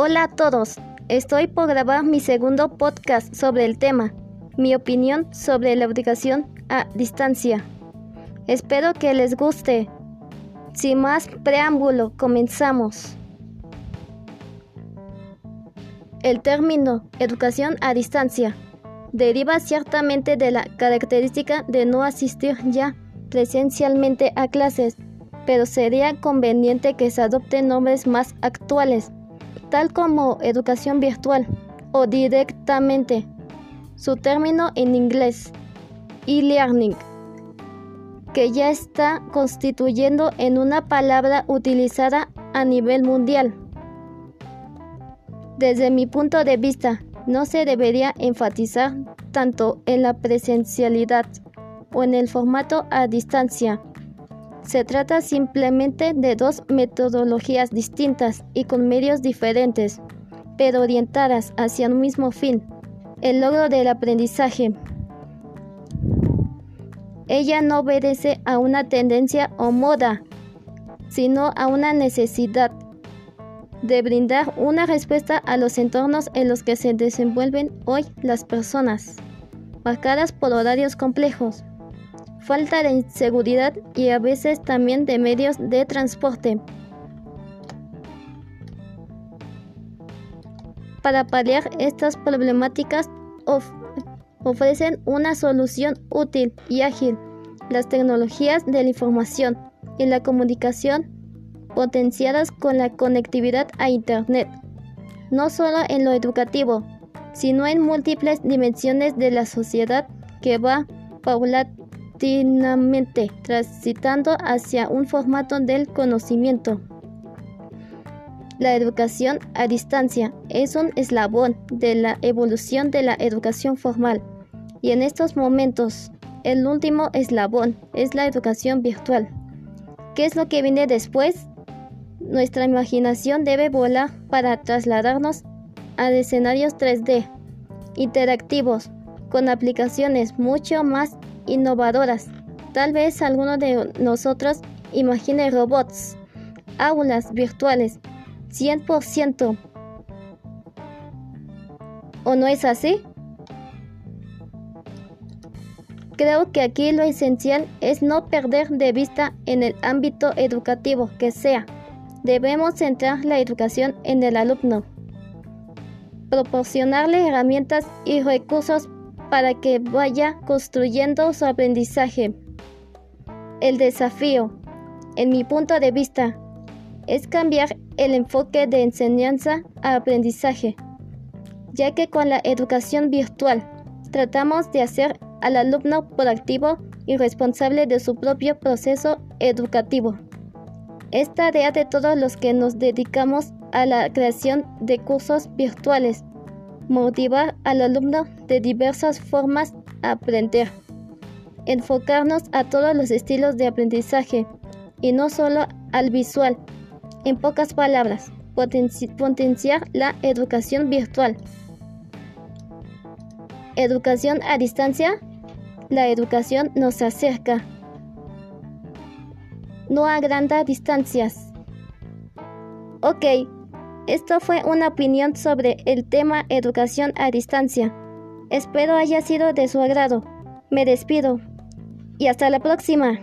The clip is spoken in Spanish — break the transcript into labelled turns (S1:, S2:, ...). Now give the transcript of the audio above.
S1: Hola a todos, estoy por grabar mi segundo podcast sobre el tema, mi opinión sobre la educación a distancia. Espero que les guste. Sin más preámbulo, comenzamos. El término educación a distancia deriva ciertamente de la característica de no asistir ya presencialmente a clases, pero sería conveniente que se adopten nombres más actuales, tal como educación virtual o directamente. Su término en inglés, e-learning, que ya está constituyendo en una palabra utilizada a nivel mundial. Desde mi punto de vista, no se debería enfatizar tanto en la presencialidad o en el formato a distancia. Se trata simplemente de dos metodologías distintas y con medios diferentes, pero orientadas hacia un mismo fin, el logro del aprendizaje. Ella no obedece a una tendencia o moda, sino a una necesidad de brindar una respuesta a los entornos en los que se desenvuelven hoy las personas, marcadas por horarios complejos, falta de seguridad y a veces también de medios de transporte. Para paliar estas problemáticas ofrecen una solución útil y ágil. Las tecnologías de la información y la comunicación potenciadas con la conectividad a Internet, no solo en lo educativo, sino en múltiples dimensiones de la sociedad que va paulatinamente transitando hacia un formato del conocimiento. La educación a distancia es un eslabón de la evolución de la educación formal y en estos momentos el último eslabón es la educación virtual. ¿Qué es lo que viene después? Nuestra imaginación debe volar para trasladarnos a escenarios 3D, interactivos, con aplicaciones mucho más innovadoras. Tal vez alguno de nosotros imagine robots, aulas virtuales, 100%. ¿O no es así? Creo que aquí lo esencial es no perder de vista en el ámbito educativo que sea Debemos centrar la educación en el alumno, proporcionarle herramientas y recursos para que vaya construyendo su aprendizaje. El desafío, en mi punto de vista, es cambiar el enfoque de enseñanza a aprendizaje, ya que con la educación virtual tratamos de hacer al alumno proactivo y responsable de su propio proceso educativo. Es tarea de todos los que nos dedicamos a la creación de cursos virtuales, motivar al alumno de diversas formas a aprender, enfocarnos a todos los estilos de aprendizaje y no solo al visual. En pocas palabras, potenciar la educación virtual. Educación a distancia. La educación nos acerca no agranda distancias. Ok, esto fue una opinión sobre el tema educación a distancia. Espero haya sido de su agrado. Me despido y hasta la próxima.